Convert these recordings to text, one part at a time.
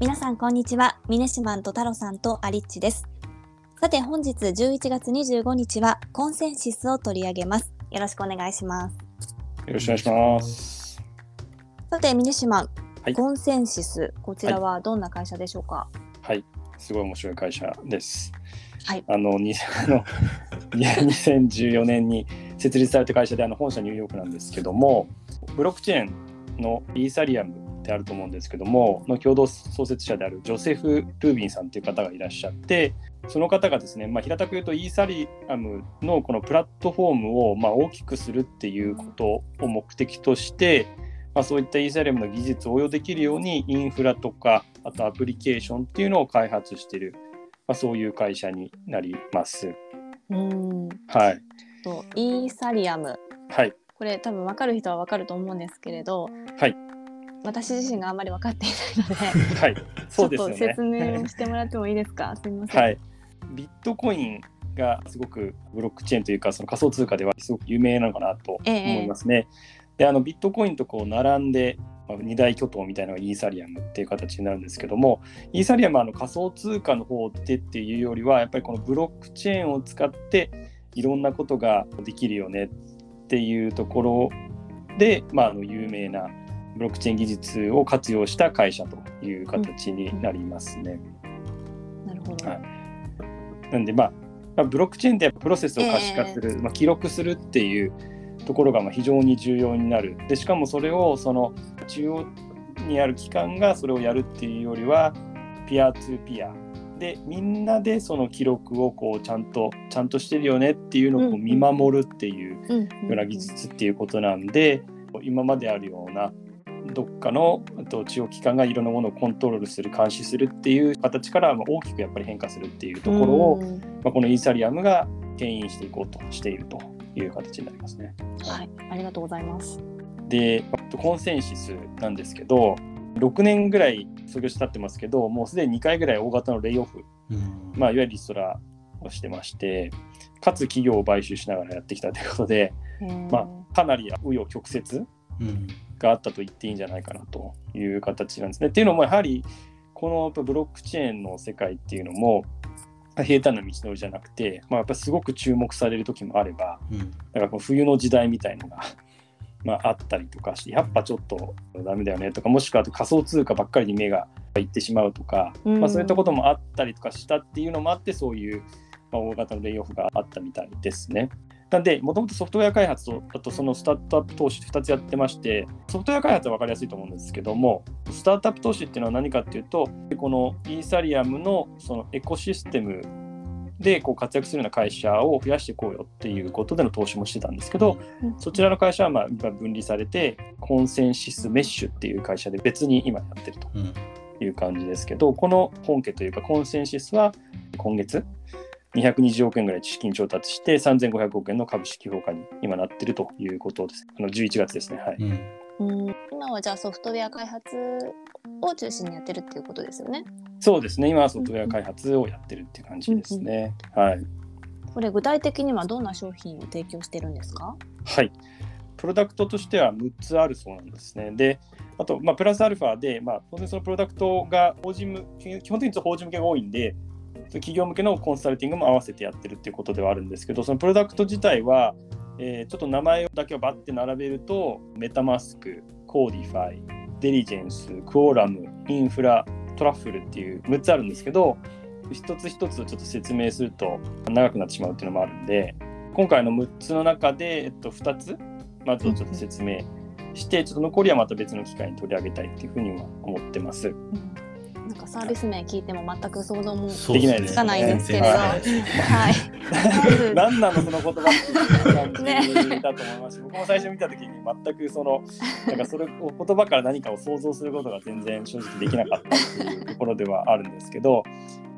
皆さんこんにちは。ミネシマンと太郎さんとアリッチです。さて本日11月25日はコンセンシスを取り上げます。よろしくお願いします。よろしくお願いします。さてミネシマン、はい。コンセンシスこちらはどんな会社でしょうか？はい。すごい面白い会社です。はい。あのに あのいや2014年に設立された会社であの本社ニューヨークなんですけどもブロックチェーンのイーサリアムってあると思うんですけどもの共同創設者であるジョセフ・ルービンさんという方がいらっしゃってその方がですね、まあ、平たく言うとイーサリアムのこのプラットフォームをまあ大きくするっていうことを目的として、まあ、そういったイーサリアムの技術を応用できるようにインフラとかあとアプリケーションっていうのを開発している、まあ、そういう会社になります。うーん。はい、とイーサリアム。はい、これ多分分かる人は分かると思うんですけれどはい、私自身があんまり分かっていないので はい、そうですよね。ちょっと説明をしてもらってもいいですか？すみません、はい、ビットコインがすごくブロックチェーンというかその仮想通貨ではすごく有名なのかなと思いますね。であのビットコインとこう並んでまあ二大巨頭みたいなのがイーサリアムっていう形になるんですけどもイーサリアムはあの仮想通貨の方でっていうよりはやっぱりこのブロックチェーンを使っていろんなことができるよねっていうところで、まあ、あの有名なブロックチェーン技術を活用した会社という形になりますね。なるほど、はい。なんで、まあ、まあ、ブロックチェーンってプロセスを可視化する、まあ、記録するっていうところがまあ非常に重要になる。でしかもそれをその中央にある機関がそれをやるっていうよりはピアトゥピア。でみんなでその記録をこうちゃんとちゃんとしてるよねっていうのを見守るっていううんうんような技術っていうことなんで、今まであるようなどっかのあと中央機関がいろんなものをコントロールする監視するっていう形からまあ大きくやっぱり変化するっていうところを、うん。まあ、このイーサリアムが牽引していこうとしているという形になりますね。はい。ありがとうございます。でコンセンシスなんですけど6年ぐらい創業して経ってますけどもうすでに2回ぐらい大型のレイオフ、うん。まあ、いわゆるリストラをしてましてかつ企業を買収しながらやってきたということで、まあ、かなり紆余曲折うんがあったと言っていいんじゃないかなという形なんですね。っていうのもやはりこのやっぱブロックチェーンの世界っていうのも平坦な道のりじゃなくて、まあ、やっぱすごく注目される時もあればうんだからこの冬の時代みたいのが、まあ、あったりとかしてやっぱちょっとダメだよねとかもしくは仮想通貨ばっかりに目がいってしまうとか、うんまあ、そういったこともあったりとかしたっていうのもあってそういう、まあ、大型のレイオフがあったみたいですね。なんで、もともとソフトウェア開発と、あとそのスタートアップ投資2つやってまして、ソフトウェア開発は分かりやすいと思うんですけども、スタートアップ投資っていうのは何かっていうと、このイーサリアムのそのエコシステムでこう活躍するような会社を増やしていこうよっていうことでの投資もしてたんですけど、そちらの会社はまあ今分離されて、コンセンシスメッシュっていう会社で別に今やってるという感じですけど、この本家というかコンセンシスは今月220億円ぐらい資金調達して3500億円の株式評価に今なってるということです。あの11月ですね。はい。うんうん今はじゃあソフトウェア開発を中心にやってるっていうことですよねそうですね。今はソフトウェア開発をやってるっていう感じですね。はい。これ具体的にはどんな商品を提供してるんですか？はい。プロダクトとしては6つあるそうなんですね。で、あと、まあ、プラスアルファで、まあ、当然そのプロダクトが法人向け、基本的に法人向けが多いんで、企業向けのコンサルティングも合わせてやってるっていうことではあるんですけど、そのプロダクト自体は、えーちょっと名前だけをバッて並べると、メタマスク、コーディファイ、デリジェンス、クオーラム、インフラ、トラッフルっていう6つあるんですけど、一つ一つちょっと説明すると長くなってしまうっていうのもあるんで、今回の6つの中で、えっと、2つ、まずちょっと説明して、ちょっと残りはまた別の機会に取り上げたいっていうふうには思ってます。なんかサービス名聞いても全く想像もできないですつかないんですけれど、ははい。何なのその言葉っていう感じだと思います。し、僕も最初見た時に全くそのなんかそれを言葉から何かを想像することが全然正直できなかったっていうところではあるんですけど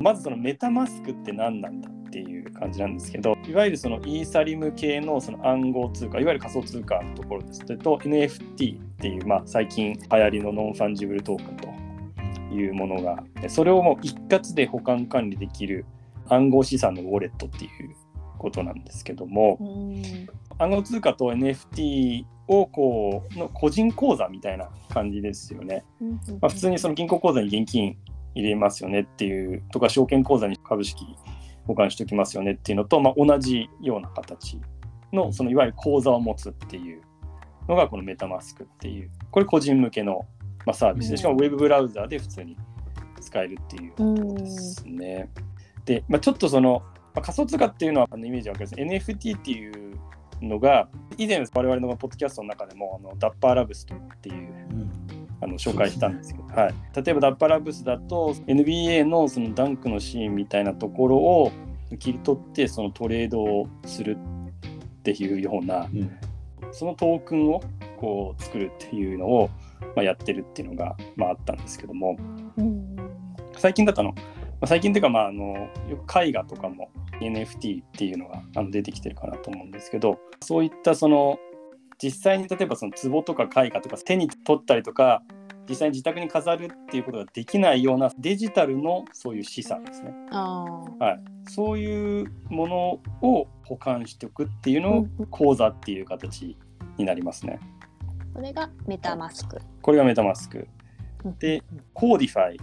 まずそのメタマスクって何なんだっていう感じなんですけどいわゆるそのイーサリム系のその暗号通貨いわゆる仮想通貨のところです。と NFT っていう、まあ、最近流行りのノンファンジブルトークンというものがそれをもう一括で保管管理できる暗号資産のウォレットっていうことなんですけどもうん。暗号通貨と NFT をこうの個人口座みたいな感じですよね。まあ、普通にその銀行口座に現金入れますよねっていうとか証券口座に株式保管しておきますよねっていうのと、まあ、同じような形のそのいわゆる口座を持つっていうのがこのメタマスクっていうこれ個人向けの、まあ、サービス。でしかもウェブブラウザーで普通に使えるっていうことですね。で、まあ、ちょっとその、まあ、仮想通貨っていうのはあのイメージわかります NFT っていうのが以前我々のポッドキャストの中でもあのダッパーラブスっていう、あの紹介したんですけど、はい、例えばダッパーラブスだと NBA のそのダンクのシーンみたいなところを切り取ってそのトレードをするっていうような、うん、そのトークンをこう作るっていうのを、まあ、やってるっていうのが、まあ、あったんですけども、うん、最近だとあの、まあ、最近というか、まあ、あのよく絵画とかも NFT っていうのがあの出てきてるかなと思うんですけどそういったその実際に例えばその壺とか絵画とか手に取ったりとか実際に自宅に飾るっていうことができないようなデジタルのそういう資産ですね。はい、そういうものを保管しておくっていうのを口座っていう形になりますね。これがメタマスク。これがメタマスク。で、コーディファイ。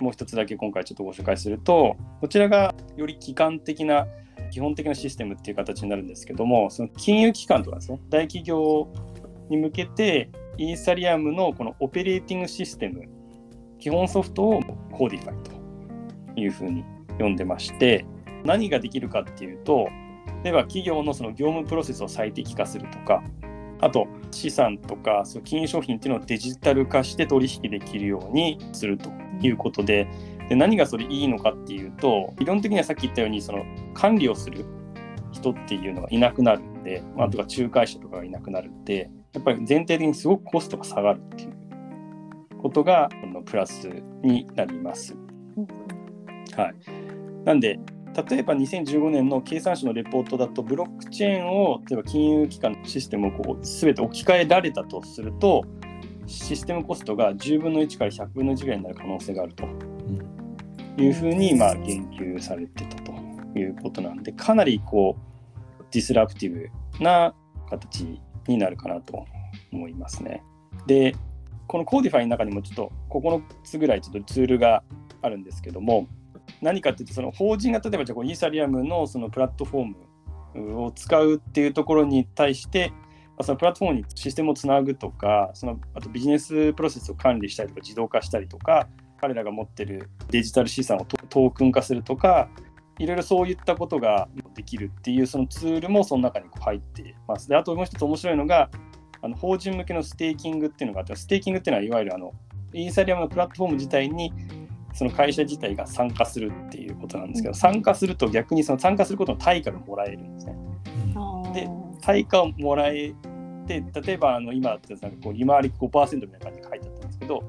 もう一つだけ今回ちょっとご紹介すると、こちらがより機関的な基本的なシステムっていう形になるんですけども、その金融機関とかですね、大企業に向けて、イーサリアムのこのオペレーティングシステム、基本ソフトを Codefi というふうに呼んでまして、何ができるかっていうと、例えば企業のその業務プロセスを最適化するとか、あと資産とかその金融商品っていうのをデジタル化して取引できるようにするということでで何がそれいいのかっていうと理論的にはさっき言ったようにその管理をする人っていうのがいなくなるんで、まあ、とか仲介者とかがいなくなるんでやっぱり全体的にすごくコストが下がるっていうことがプラスになります。はい、なんで例えば2015年の経産省のレポートだとブロックチェーンを例えば金融機関のシステムをこう全て置き換えられたとするとシステムコストが10分の1から100分の1ぐらいになる可能性があるというふうにまあ言及されてたということなんでかなりこう disruptive な形になるかなと思いますね。でこの Codefi の中にもちょっと9つぐらいちょっとツールがあるんですけども何かっていうとその法人が例えばじゃあこイーサリアムのそのプラットフォームを使うっていうところに対してそのプラットフォームにシステムをつなぐとかそのあとビジネスプロセスを管理したりとか自動化したりとか彼らが持ってるデジタル資産をトークン化するとかいろいろそういったことができるっていうそのツールもその中に入ってます。であともう一つ面白いのがあの法人向けのステーキングっていうのがあってステーキングっていうのはいわゆるあのイーサリアムのプラットフォーム自体にその会社自体が参加するっていうことなんですけど、参加すると逆にその参加することの対価がもらえるんですね。で、対価をもらえて、例えばあの今だってなんかこう利回り5%みたいな感じで書いてあったんですけど、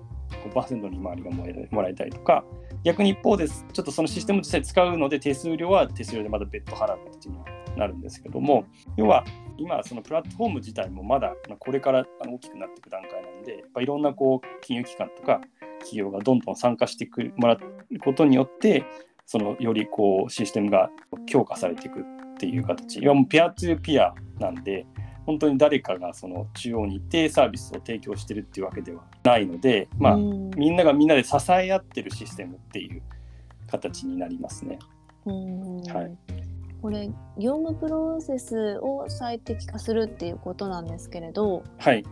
5%の利回りがもらえもらえたりとか、逆に一方です、ちょっとそのシステム実際使うので、手数料は手数料でまだ別途払う形になるんですけども、要は今、そのプラットフォーム自体もまだこれから大きくなっていく段階なんで、やっぱいろんなこう金融機関とか企業がどんどん参加してくもらうことによってそのよりこうシステムが強化されていくっていう形。いわもうピアツーピアなんで本当に誰かがその中央に行ってサービスを提供してるっていうわけではないので、まあ、みんながみんなで支え合ってるシステムっていう形になりますね。はい、これ業務プロセスを最適化するっていうことなんですけれど、はい、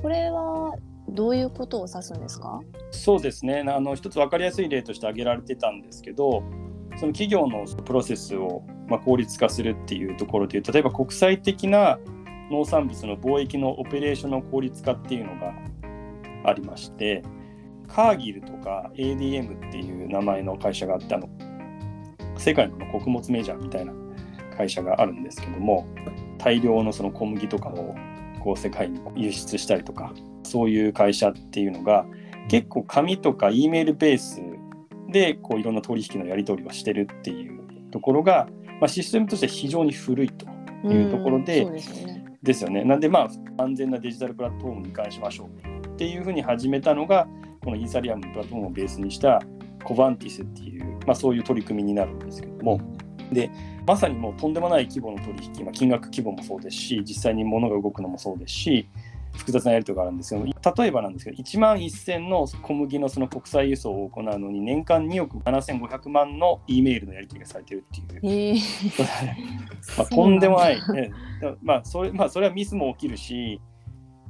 これはどういうことを指すんですか？そうですね。あの一つ分かりやすい例として挙げられてたんですけどその企業のプロセスをま効率化するっていうところで例えば国際的な農産物の貿易のオペレーションの効率化っていうのがありましてカーギルとか ADM っていう名前の会社があってあの。世界の穀物メジャーみたいな会社があるんですけども大量のその小麦とかをこう世界に輸出したりとかそういう会社っていうのが結構紙とか E メールベースでこういろんな取引のやり取りをしてるっていうところが、まあ、システムとして非常に古いというところで、ですよね。なんでまあ安全なデジタルプラットフォームに移管しましょうっていうふうに始めたのがこのイーサリアムのプラットフォームをベースにしたコバンティスっていう、まあ、そういう取り組みになるんですけどもでまさにもうとんでもない規模の取引、まあ、金額規模もそうですし実際に物が動くのもそうですし複雑なやり取りがあるんですけど例えばなんですけど1万1000の小麦のその国際輸送を行うのに年間2億7500万の E メールのやり取りがされてるっていう、え。ー、まあ、とんでもない、ねまあそれまあ、それはミスも起きるし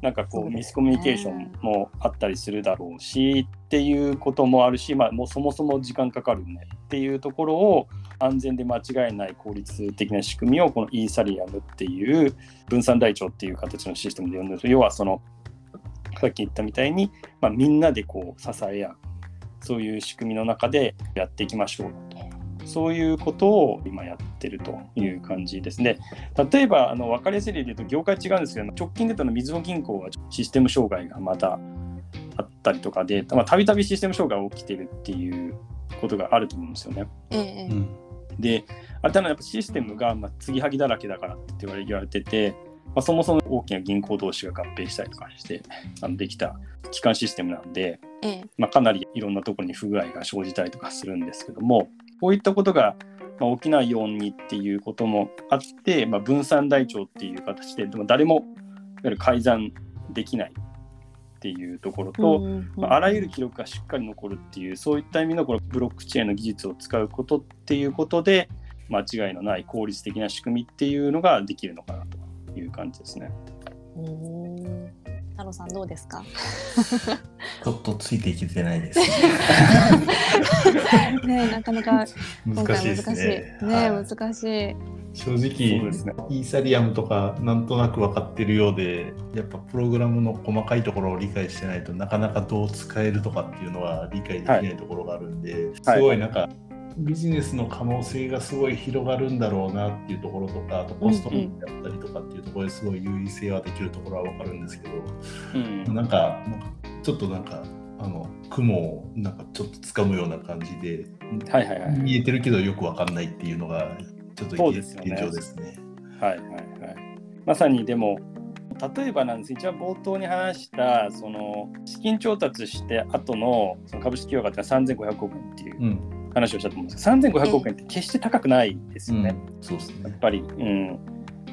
なんかこうミスコミュニケーションもあったりするだろうしっていうこともあるし、まあ、もうそもそも時間かかるねっていうところを安全で間違いない効率的な仕組みをこのイーサリアムっていう分散台帳っていう形のシステムで呼んでる要はそのさっき言ったみたいに、まあ、みんなでこう支え合うそういう仕組みの中でやっていきましょうとそういうことを今やってるという感じですね。例えば、あの分かりやすい例で言うと、業界違うんですけど、直近で言うとの水野銀行はシステム障害がまたあったりとかで、たびたびシステム障害が起きてるっていうことがあると思うんですよね。ええ、で、あれたのやっぱシステムがまあ継ぎはぎだらけだからって言われてて、まあ、そもそも大きな銀行同士が合併したりとかしてあのできた基幹システムなんで、ええ、まあ、かなりいろんなところに不具合が生じたりとかするんですけども、こういったことがま起きないようにっていうこともあって、まあ、分散台帳っていう形で、でも誰もいわゆる改ざんできないっていうところと、まあ、あらゆる記録がしっかり残るっていう、そういった意味のこのブロックチェーンの技術を使うことっていうことで、間違いのない効率的な仕組みっていうのができるのかなという感じですね。太郎さんどうですか？ちょっとついていけてないです。ねなかなか難しいですね。ね、はい、難しい。正直、ね、イーサリアムとかなんとなく分かってるようでやっぱプログラムの細かいところを理解してないとなかなかどう使えるとかっていうのは理解できないところがあるんで、はい、すごいなんか、ビジネスの可能性がすごい広がるんだろうなっていうところとかあとコスト面だったりとかっていうところですごい優位性はできるところは分かるんですけど、うん、なんかなんかちょっとなんかあの雲をなんかちょっと掴むような感じで、はいはいはい、見えてるけどよく分かんないっていうのがちょっと現状ですね。はいはいはい。まさにでも例えばなんです一番冒頭に話したその資金調達して後のその株式評価って3500億円っていう。うん話をしたと思うんですけど3500億円って決して高くないですよね。うん、そうですねやっぱり。うん、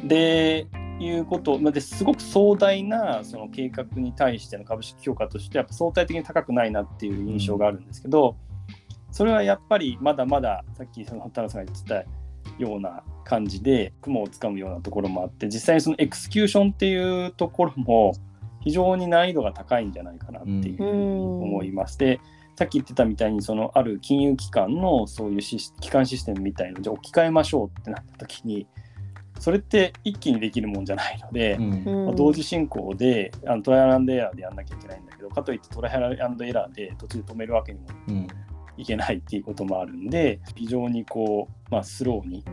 でいうことですごく壮大なその計画に対しての株式評価としてやっぱ相対的に高くないなっていう印象があるんですけど、それはやっぱりまだまださっきその田中さんが言ってたような感じで雲をつかむようなところもあって実際にそのエクスキューションっていうところも非常に難易度が高いんじゃないかなっていう思いまして。さっき言ってたみたいにそのある金融機関のそういう基幹システムみたいのじゃ置き換えましょうってなった時にそれって一気にできるもんじゃないので、うん、まあ、同時進行であのトライアルエラーでやんなきゃいけないんだけどかといってトライアルエラーで途中で止めるわけにもいけないっていうこともあるんで非常にこう、まあ、スローに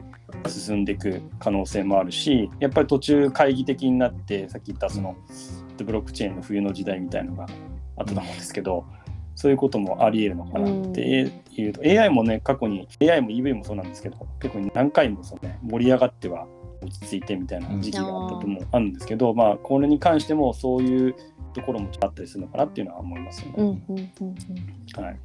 進んでいく可能性もあるしやっぱり途中懐疑的になってさっき言ったそのブロックチェーンの冬の時代みたいのがあったと思うんですけど。そういうこともあり得るのかなっていうと、うん、AI もね過去に AI も EV もそうなんですけど結構何回もその、ね、盛り上がっては落ち着いてみたいな時期があったともあるんですけど、うん、まあこれに関してもそういうところもあったりするのかなっていうのは思いますよね。はい、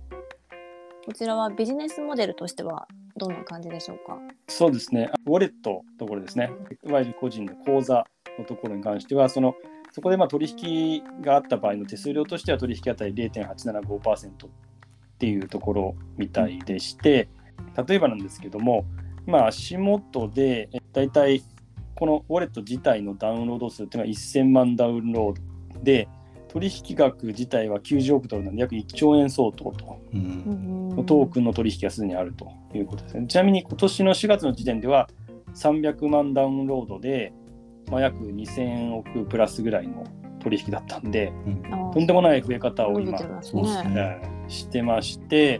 こちらはビジネスモデルとしてはどんな感じでしょうか？そうですね。ウォレットところですね。いわゆる個人の口座のところに関してはそのそこでまあ取引があった場合の手数料としては取引当たり0.875%っていうところみたいでして、例えばなんですけども、まあ、足元でだいたいこのウォレット自体のダウンロード数っていうのは1000万ダウンロードで、取引額自体は90億ドルなので約1兆円相当と、うん、トークンの取引がすでにあるということですね。ちなみに今年の4月の時点では300万ダウンロードで、まあ、約2000億プラスぐらいの取引だったんで、うん、とんでもない増え方を今、ね、してまして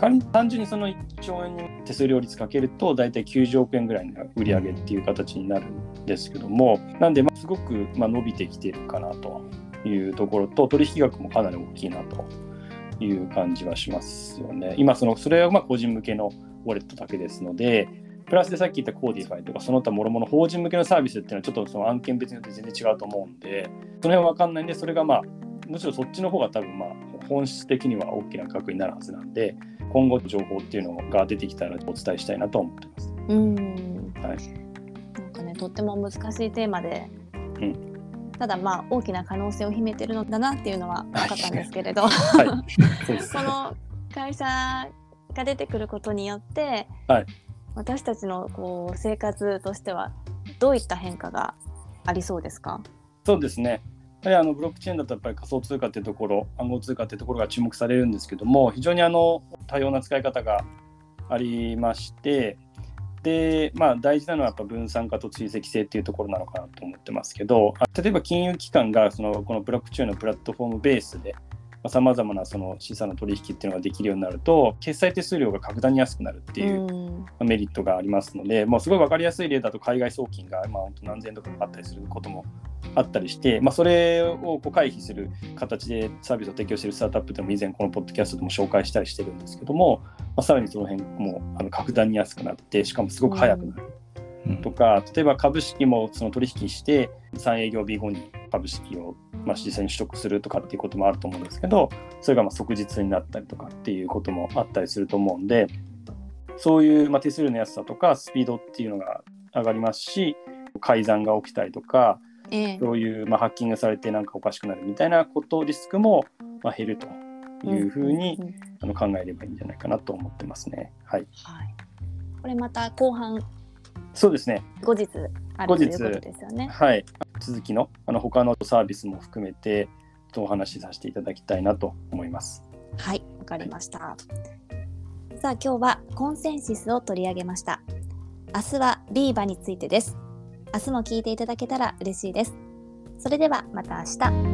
単純にその1兆円に手数料率かけると大体90億円ぐらいの売り上げっていう形になるんですけどもなんでまあすごくまあ伸びてきてるかなというところと取引額もかなり大きいなという感じはしますよね。今そのそれはまあ個人向けのウォレットだけですのでプラスでさっき言った Codefi とかその他もろもろ法人向けのサービスっていうのはちょっとその案件別によって全然違うと思うんでその辺は分かんないんでそれがまあむしろそっちの方が多分まあ本質的には大きな額になるはずなんで今後情報っていうのが出てきたらお伝えしたいなと思ってます。うんはい、なんかねとっても難しいテーマで、うん、ただまあ大きな可能性を秘めてるのだなっていうのは分かったんですけれど、はい、そうですこの会社が出てくることによって、はい。私たちのこう生活としてはどういった変化がありそうですか？そうですね。やはりあのブロックチェーンだとやっぱり仮想通貨っていうところ、暗号通貨っていうところが注目されるんですけども、非常にあの多様な使い方がありまして、で、まあ大事なのはやっぱ分散化と追跡性っていうところなのかなと思ってますけど、あ例えば金融機関がそのこのブロックチェーンのプラットフォームベースで、さまざまなその資産の取引っていうのができるようになると、決済手数料が格段に安くなるっていううん。メリットがありますので、もうすごい分かりやすい例だと海外送金が、まあ、本当何千円とかかかったりすることもあったりして、まあ、それをこう回避する形でサービスを提供しているスタートアップでも以前このポッドキャストでも紹介したりしてるんですけども、まあ、さらにその辺もあの格段に安くなってしかもすごく早くなる。うん。とか、例えば株式もその取引して3営業日後に株式をまあ実際に取得するとかっていうこともあると思うんですけどそれがまあ即日になったりとかっていうこともあったりすると思うんでそういうまあ手数料の安さとかスピードっていうのが上がりますし改ざんが起きたりとかええそういうまあハッキングされてなんかおかしくなるみたいなことリスクもまあ減るというふうにんんんあの考えればいいんじゃないかなと思ってますね。はい、はい、これまた後半そうですね後日あるということですよね。はい、続きのあの他のサービスも含めてお話しさせていただきたいなと思います。はい、わかりました。さあ今日はコンセンシスを取り上げました。明日はビーバについてです。明日も聞いていただけたら嬉しいです。それではまた明日。